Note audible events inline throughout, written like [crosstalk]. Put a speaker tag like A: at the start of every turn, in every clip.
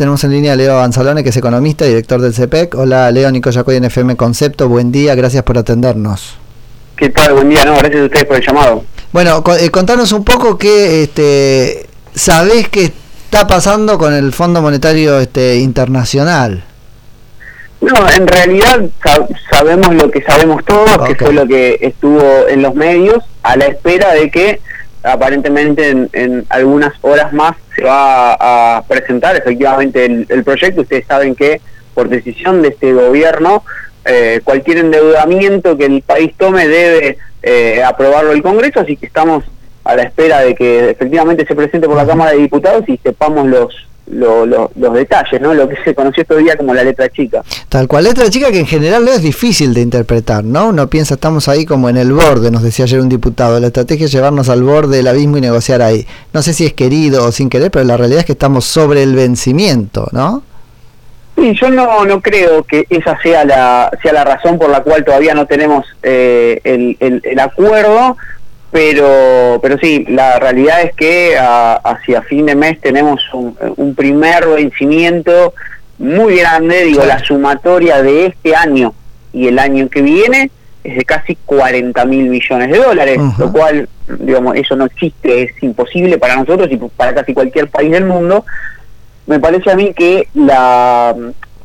A: Tenemos en línea a Leo Anzalone, que es economista, director del CEPEC. Hola, Leo, Nico Yacoy en FM Concepto. Buen día, gracias por atendernos.
B: ¿Qué tal? Buen día, no, gracias a ustedes por el llamado.
A: Bueno, eh, contanos un poco qué este, sabés que está pasando con el Fondo Monetario este, Internacional.
B: No, en realidad sabemos lo que sabemos todos, que fue lo que estuvo en los medios, a la espera de que aparentemente en, algunas horas más se va a, presentar efectivamente el, proyecto. Ustedes saben que por decisión de este gobierno, eh, cualquier endeudamiento que el país tome debe eh, aprobarlo el Congreso, así que estamos a la espera de que efectivamente se presente por la Cámara de Diputados y sepamos los los detalles, ¿no? Lo que se conoció días como la letra chica.
A: Tal cual, letra chica que en general no es difícil de interpretar, ¿no? Uno piensa, estamos ahí como en el borde, nos decía ayer un diputado, la estrategia es llevarnos al borde del abismo y negociar ahí. No sé si es querido o sin querer, pero la realidad es que estamos sobre el vencimiento, ¿no?
B: Sí, yo no, no creo que esa sea la, sea la razón por la cual todavía no tenemos eh, el, el, el acuerdo, pero pero sí, la realidad es que hacia fin de mes tenemos un, primer vencimiento muy grande, digo, la sumatoria de este año y el año que viene es de casi 40 mil millones de dólares, lo cual, digamos, eso no existe, es imposible para nosotros y para casi cualquier país del mundo. Me parece a mí que la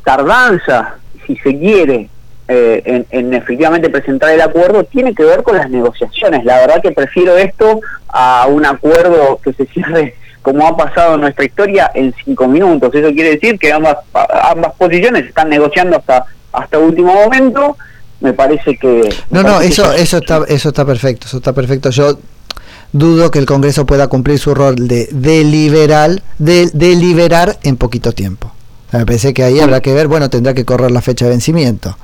B: tardanza, si se quiere, eh, en, efectivamente presentar el acuerdo tiene que ver con las negociaciones. La verdad que prefiero esto a un acuerdo que se [laughs] cierre como ha pasado en nuestra historia en cinco minutos. Eso quiere decir que ambas, ambas posiciones están negociando hasta, hasta último momento. Me parece que...
A: No, no, eso, eso, está, eso está perfecto, eso está perfecto. Yo dudo que el Congreso pueda cumplir su rol de deliberar, de, deliberar en poquito tiempo. me parece que ahí habrá que ver, bueno, tendrá que correr la fecha de vencimiento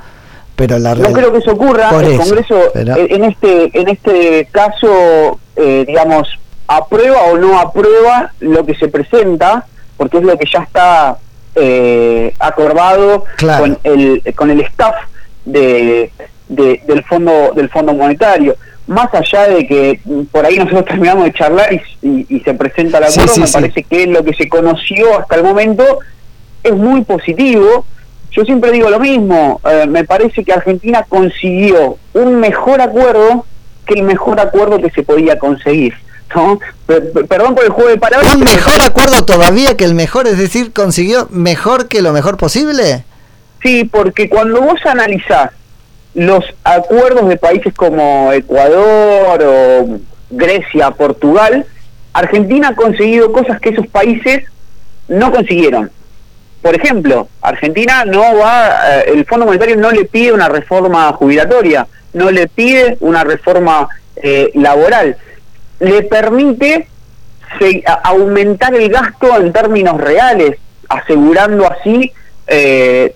B: no creo que eso ocurra el Congreso en este en este caso eh, digamos aprueba o no aprueba lo que se presenta porque es lo que ya está eh, acordado con el con el staff de, del fondo del fondo monetario. Más allá de que por ahí nosotros terminamos de charlar y, se presenta la acuerdo me parece que lo que se conoció hasta el momento es muy positivo yo siempre digo lo mismo, eh, me parece que Argentina consiguió un mejor acuerdo que el mejor acuerdo que se podía conseguir. ¿no? Perdón por el juego de palabras.
A: ¿Un mejor acuerdo todavía que el mejor? Es decir, ¿consiguió mejor que lo mejor posible?
B: Sí, porque cuando vos analizás los acuerdos de países como Ecuador o Grecia, Portugal, Argentina ha conseguido cosas que esos países no consiguieron. Por ejemplo, Argentina no va, eh, el Fondo Monetario no le pide una reforma jubilatoria, no le pide una reforma eh, laboral, le permite aumentar el gasto en términos reales, asegurando así eh,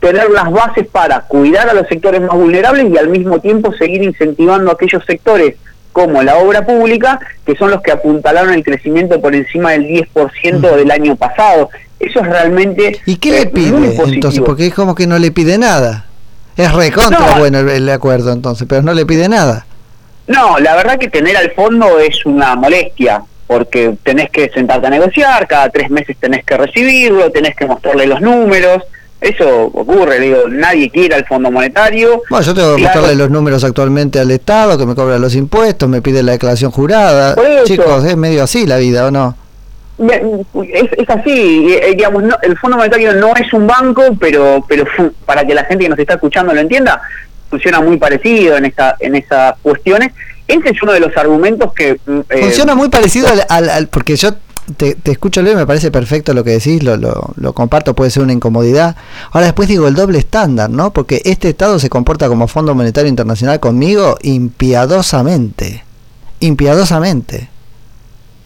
B: tener las bases para cuidar a los sectores más vulnerables y al mismo tiempo seguir incentivando a aquellos sectores como la obra pública, que son los que apuntalaron el crecimiento por encima del 10% del año pasado. Eso es realmente.
A: ¿Y qué le eh, pide entonces? Porque es como que no le pide nada. Es recontra bueno el, acuerdo entonces, pero no le pide nada.
B: No, la verdad que tener al fondo es una molestia, porque tenés que sentarte a negociar, cada tres meses tenés que recibirlo, tenés que mostrarle los números. Eso ocurre, digo, nadie quiere al Fondo Monetario.
A: Bueno, yo tengo que mostrarle los números actualmente al Estado, que me cobra los impuestos, me pide la declaración jurada. Chicos, es medio así la vida, ¿o no?
B: Es, así, eh, digamos, el Fondo Monetario no es un banco, pero pero para que la gente que nos está escuchando lo entienda, funciona muy parecido en esta en esas cuestiones. Ese es uno de los argumentos que...
A: Mm, eh, funciona muy parecido al, porque yo te, te, escucho leer, me parece perfecto lo que decís, lo, lo, lo, comparto, puede ser una incomodidad. Ahora después digo el doble estándar, ¿no? Porque este Estado se comporta como Fondo Monetario Internacional conmigo impiadosamente. Impiadosamente.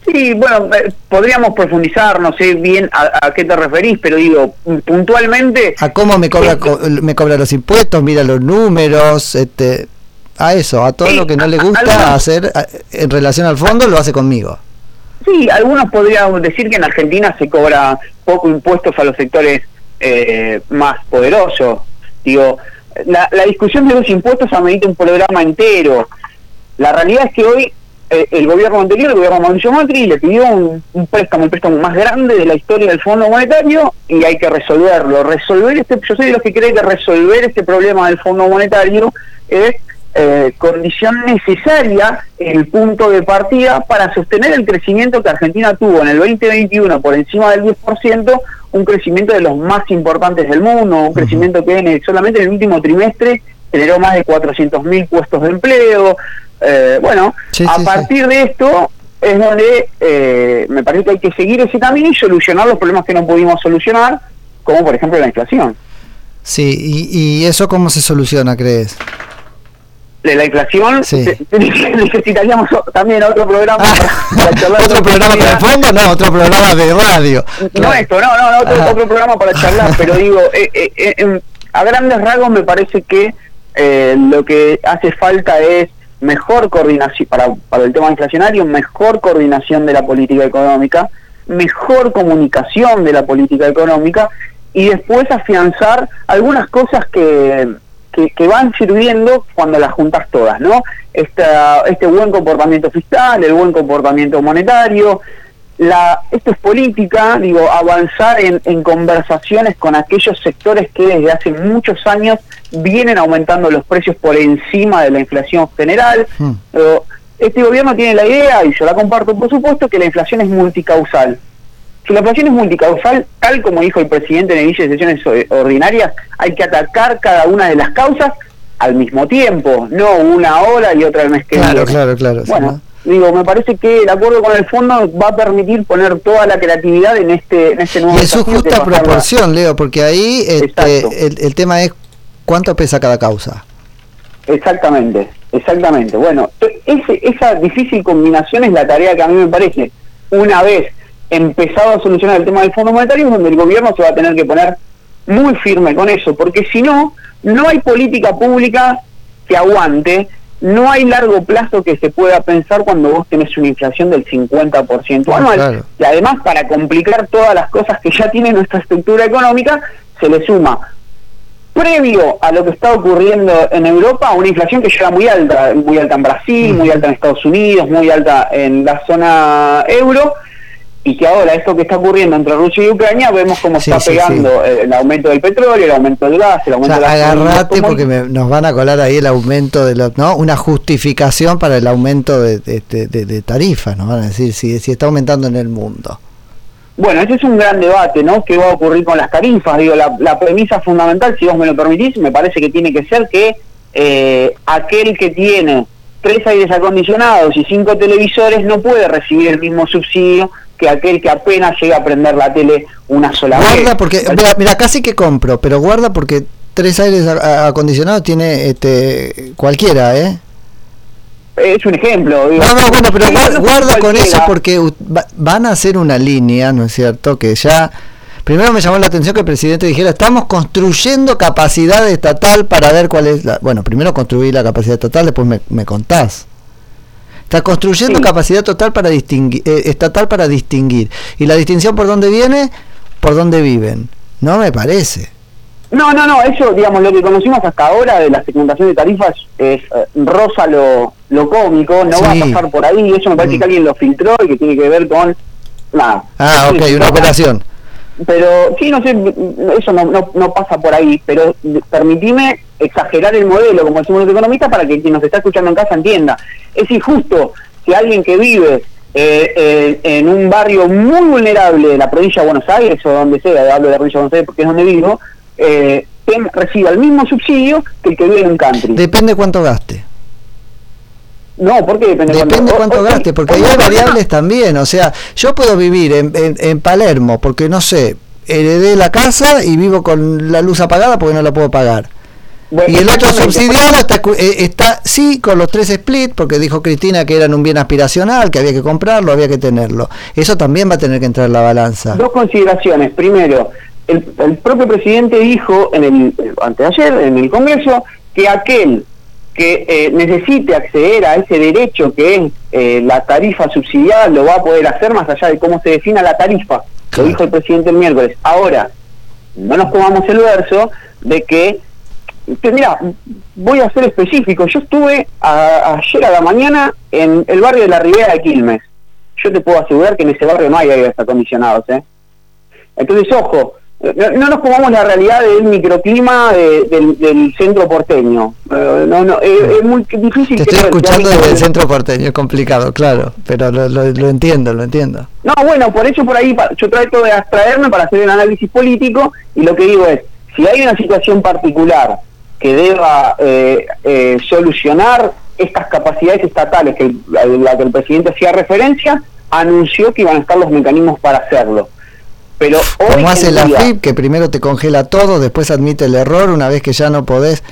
B: Sí, bueno, eh, podríamos profundizar, no sé bien a, qué te referís, pero digo, puntualmente...
A: A cómo me cobra, me cobra los impuestos, mira los números, este, a eso, a todo lo que no le gusta hacer en relación al fondo, lo hace conmigo.
B: Sí, algunos podrían decir que en Argentina se cobra poco impuestos a los sectores eh, más poderosos. Digo, la, discusión de los impuestos amerita un programa entero. La realidad es que hoy eh, el gobierno anterior, el gobierno Mauricio Macri, le pidió un, préstamo, el préstamo más grande de la historia del Fondo Monetario y hay que resolverlo. Resolver este, yo soy de los que cree que resolver este problema del Fondo Monetario es eh, condición necesaria, el punto de partida para sostener el crecimiento que Argentina tuvo en el 2021 por encima del 10%, un crecimiento de los más importantes del mundo, un crecimiento que solamente en el último trimestre generó más de 400.000 puestos de empleo. Eh, bueno, a partir de esto es donde eh, me parece que hay que seguir ese camino y solucionar los problemas que no pudimos solucionar, como por ejemplo la inflación.
A: Sí, ¿y, y eso cómo se soluciona, crees?
B: De la inflación, [laughs] necesitaríamos también otro programa
A: para, charlar. [laughs] ¿Otro programa para el fondo? No, otro programa de radio.
B: No esto, no, no, otro, otro, programa para charlar, [laughs] pero digo, eh, eh, eh a grandes rasgos me parece que lo que hace falta es mejor coordinación, para, para el tema inflacionario, mejor coordinación de la política económica, mejor comunicación de la política económica y después afianzar algunas cosas que que, van sirviendo cuando las juntas todas, ¿no? Esta, este buen comportamiento fiscal, el buen comportamiento monetario, la, esto es política, digo, avanzar en, en, conversaciones con aquellos sectores que desde hace muchos años vienen aumentando los precios por encima de la inflación general. Hmm. Este gobierno tiene la idea, y yo la comparto por supuesto, que la inflación es multicausal. Si la inflación es multicausal, tal como dijo el presidente en el inicio de sesiones ordinarias, hay que atacar cada una de las causas al mismo tiempo, no una hora y otra el mes que
A: viene. Claro, claro, claro.
B: Bueno, digo, me parece que el acuerdo con el fondo va a permitir poner toda la creatividad en este, en este nuevo
A: Y es su justa proporción, Leo, porque ahí este, el, el tema es cuánto pesa cada causa.
B: Exactamente, exactamente. Bueno, ese, esa difícil combinación es la tarea que a mí me parece, una vez empezado a solucionar el tema del Fondo Monetario, donde el gobierno se va a tener que poner muy firme con eso, porque si no, no hay política pública que aguante, no hay largo plazo que se pueda pensar cuando vos tenés una inflación del 50% anual. Y además, para complicar todas las cosas que ya tiene nuestra estructura económica, se le suma previo a lo que está ocurriendo en Europa, una inflación que llega muy alta, muy alta en Brasil, muy alta en Estados Unidos, muy alta en la zona euro, y que ahora esto que está ocurriendo entre Rusia y Ucrania vemos cómo está pegando El, aumento del petróleo, el aumento del gas, el aumento
A: o sea, Agarrate porque nos van a colar ahí el aumento de los, ¿no? Una justificación para el aumento de, de, tarifas, nos van a decir si, si está aumentando en el mundo.
B: Bueno, ese es un gran debate, ¿no? ¿Qué va a ocurrir con las tarifas? Digo, la, la premisa fundamental, si vos me lo permitís, me parece que tiene que ser que eh, aquel que tiene tres aires acondicionados y cinco televisores no puede recibir el mismo subsidio que aquel que apenas llega a prender la tele una sola
A: vez. Guarda porque, mira, casi que compro, pero guarda porque tres aires acondicionados tiene este cualquiera, ¿eh?
B: Es un ejemplo.
A: no, no, bueno, pero guarda, con eso porque van a hacer una línea, ¿no es cierto? Que ya... Primero me llamó la atención que el presidente dijera, estamos construyendo capacidad estatal para ver cuál es la... Bueno, primero construir la capacidad estatal, después me, me contás. Está construyendo capacidad total para distinguir, eh, estatal para distinguir. ¿Y la distinción por dónde viene? Por dónde viven. No me parece.
B: No, no, no, eso, digamos, lo que conocimos hasta ahora de la segmentación de tarifas es eh, rosa lo, lo cómico, no va a pasar por ahí, eso me parece mm. que alguien lo filtró y que tiene que ver con
A: nada. Ah, ok, una operación.
B: Pero sí, no sé, eso no, no, no pasa por ahí, pero permitime exagerar el modelo, como decimos los economistas, para que quien nos está escuchando en casa entienda. Es injusto que alguien que vive eh, eh, en un barrio muy vulnerable de la provincia de Buenos Aires, o donde sea, hablo de la provincia de Buenos Aires porque es donde vivo, eh, reciba el mismo subsidio que el que vive en un country.
A: Depende cuánto gaste.
B: No, ¿por qué depende,
A: depende cuánto, gaste? Porque hay variables también. O sea, yo puedo vivir en, en Palermo porque, no sé, heredé la casa y vivo con la luz apagada porque no la puedo pagar y el otro subsidiado está, eh, está, sí con los tres split, porque dijo Cristina que eran un bien aspiracional, que había que comprarlo, había que tenerlo. Eso también va a tener que entrar en la balanza.
B: Dos consideraciones. Primero, el, propio presidente dijo en el anteayer en el Congreso que aquel que eh, necesite acceder a ese derecho que es eh, la tarifa subsidiada lo va a poder hacer más allá de cómo se defina la tarifa. Lo dijo el presidente el miércoles. Ahora, no nos comamos el verso de que mira, voy a ser específico. Yo estuve ayer a la mañana en el barrio de la Ribera de Quilmes. Yo te puedo asegurar que en ese barrio no hay aire acondicionados, ¿eh? Entonces, ojo, no, nos pongamos la realidad del microclima del, centro porteño. Eh, no, no, es, muy difícil.
A: Te estoy escuchando desde el centro porteño, es complicado, claro, pero lo, lo, entiendo, lo entiendo.
B: No, bueno, por eso por ahí yo trato de abstraerme para hacer un análisis político y lo que digo es, si hay una situación particular que deba eh, eh, solucionar estas capacidades estatales que, a la que el presidente hacía referencia, anunció que iban a estar los mecanismos para hacerlo. Pero
A: Como hace la FIP, que primero te congela todo, después admite el error, una vez que ya no podés.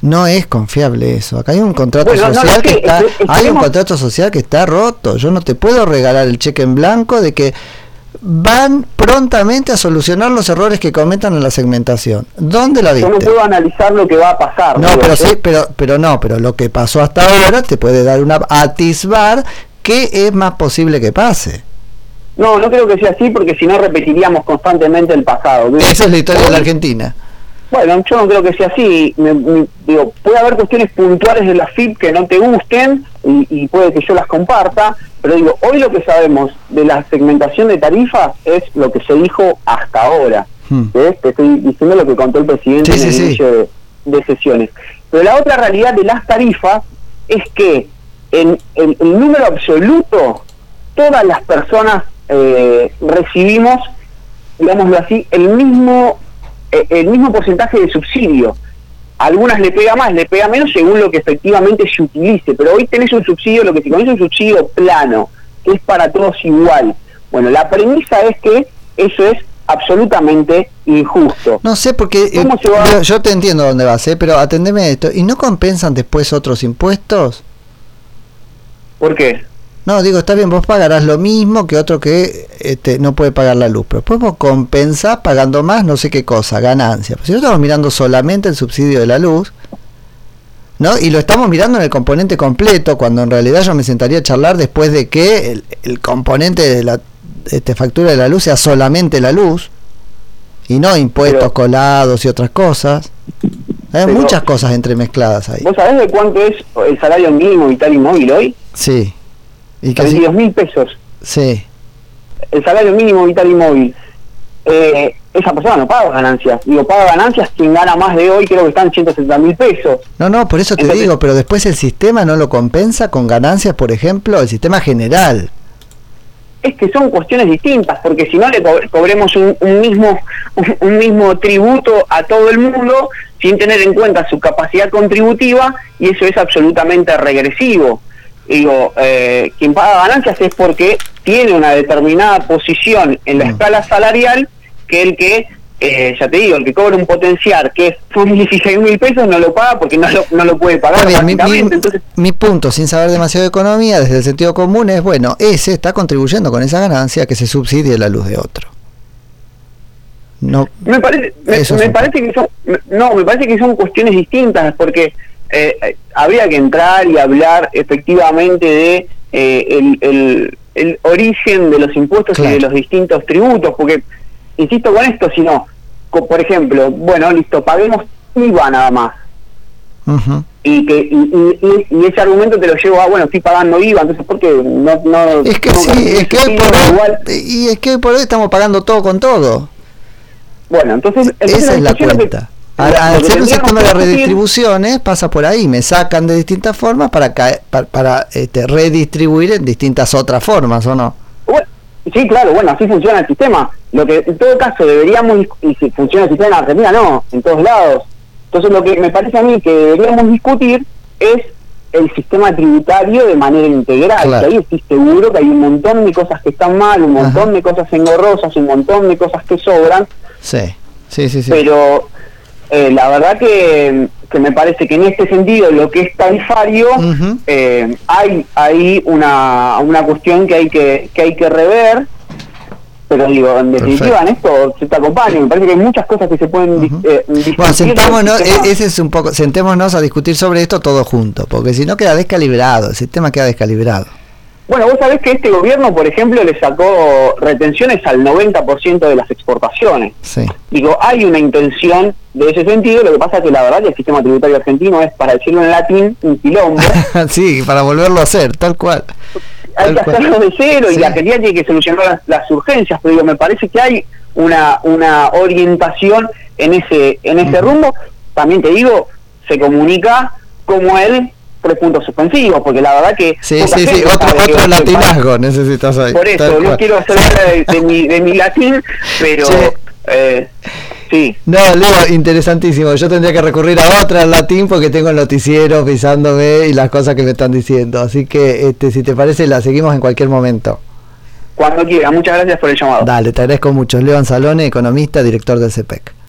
A: No es confiable eso. Acá hay un contrato social que, está, hay un contrato social que está roto. Yo no te puedo regalar el cheque en blanco de que van prontamente a solucionar los errores que cometan en la segmentación. ¿Dónde la viste?
B: Yo no puedo analizar lo que va a pasar.
A: No, pero sí, pero, pero no, pero lo que pasó hasta ahora te puede dar una atisbar que es más posible que pase.
B: No, no creo que sea así porque si no repetiríamos constantemente el pasado.
A: Esa es la historia de la Argentina.
B: Bueno, yo no creo que sea así. digo, puede haber cuestiones puntuales de la FIP que no te gusten y, puede que yo las comparta, pero digo, hoy lo que sabemos de la segmentación de tarifas es lo que se dijo hasta ahora. Hmm. Te estoy diciendo lo que contó el presidente en el inicio de, sesiones. Pero la otra realidad de las tarifas es que en, el número absoluto todas las personas eh, recibimos, digámoslo así, el mismo eh, el mismo porcentaje de subsidio. algunas le pega más, le pega menos según lo que efectivamente se utilice, pero hoy tenés un subsidio, lo que se conoce un subsidio plano, que es para todos igual. Bueno, la premisa es que eso es absolutamente injusto.
A: No sé porque eh, yo, te entiendo dónde vas, ¿eh? pero atendeme esto. ¿Y no compensan después otros impuestos?
B: ¿Por qué?
A: No, digo, está bien, vos pagarás lo mismo que otro que este, no puede pagar la luz, pero después vos compensás pagando más no sé qué cosa, ganancia. si no estamos mirando solamente el subsidio de la luz, ¿no? Y lo estamos mirando en el componente completo, cuando en realidad yo me sentaría a charlar después de que el, componente de la este, factura de la luz sea solamente la luz, y no impuestos colados y otras cosas. Hay muchas cosas entremezcladas ahí.
B: ¿Vos sabés de cuánto es el salario mínimo vital y móvil hoy?
A: Sí.
B: ¿Y 32 mil pesos.
A: Sí.
B: El salario mínimo vital y móvil. Eh, esa persona no paga ganancias. Digo, paga ganancias quien gana más de hoy, creo que están 170 mil pesos.
A: No, no, por eso te digo, pero después el sistema no lo compensa con ganancias, por ejemplo, el sistema general.
B: Es que son cuestiones distintas, porque si no le cobremos un, mismo, [laughs] un mismo tributo a todo el mundo sin tener en cuenta su capacidad contributiva, y eso es absolutamente regresivo digo, eh, quien paga ganancias es porque tiene una determinada posición en la mm. escala salarial que el que, eh, ya te digo, el que cobra un potencial que son 16 mil pesos no lo paga porque no lo, no lo puede pagar.
A: mi, mi, punto, sin saber demasiado de economía, desde el sentido común, es, bueno, ese está contribuyendo con esa ganancia que se subsidie la luz de otro.
B: No, me parece, me parece que son, no, me parece que son cuestiones distintas porque eh, habría que entrar y hablar efectivamente de eh, el, el, origen de los impuestos y de los distintos tributos, porque, insisto con esto, si no, por ejemplo, bueno, listo, paguemos IVA nada más. Y que y, ese argumento te lo llevo a, bueno, estoy pagando IVA, entonces, ¿por qué no...? no
A: es que sí, es que por y es que por hoy estamos pagando todo con todo.
B: Bueno, entonces...
A: Esa es la cuenta. Al, hacer un sistema de redistribuciones pasa por ahí, me sacan de distintas formas para para, este, redistribuir en distintas otras formas, ¿o no?
B: sí, claro, bueno, así funciona el sistema. Lo que en todo caso deberíamos, y si funciona el sistema en Argentina, no, en todos lados. Entonces lo que me parece a mí que deberíamos discutir es el sistema tributario de manera integral, que ahí estoy seguro que hay un montón de cosas que están mal, un montón de cosas engorrosas, un montón de cosas que sobran.
A: Sí, sí, sí. sí.
B: Pero eh, la verdad que, me parece que en este sentido lo que es tarifario eh, hay hay una, una cuestión que hay que, que hay que rever pero digo, en definitiva en esto se te acompaña, me parece que hay muchas cosas que se pueden
A: eh, Bueno, sentémonos, e-, ese es un poco, sentémonos a discutir sobre esto todo junto, porque si no queda descalibrado, el sistema queda descalibrado.
B: Bueno, vos sabés que este gobierno, por ejemplo, le sacó retenciones al 90% de las exportaciones.
A: Sí.
B: Digo, hay una intención de ese sentido, lo que pasa es que la verdad que el sistema tributario argentino es, para decirlo en latín, un quilombo. [laughs]
A: sí, para volverlo a hacer, tal cual.
B: hay que hacerlo de cero y la Argentina tiene que solucionar las, las, urgencias, pero digo, me parece que hay una, una orientación en ese, en ese rumbo. También te digo, se comunica como él tres puntos suspensivos, porque la verdad que...
A: Sí, sí, sí, otro, otro latinazgo necesitas ahí.
B: Por eso, no quiero hacer de, de, mi, de mi latín, pero... Eh, sí.
A: No, Leo, interesantísimo. Yo tendría que recurrir a otra latín porque tengo el noticiero pisándome y las cosas que me están diciendo. Así que, este, si te parece, la seguimos en cualquier momento.
B: Cuando quiera. Muchas gracias por el llamado.
A: Dale, te agradezco mucho. Leo Anzalone, economista, director del CPEC.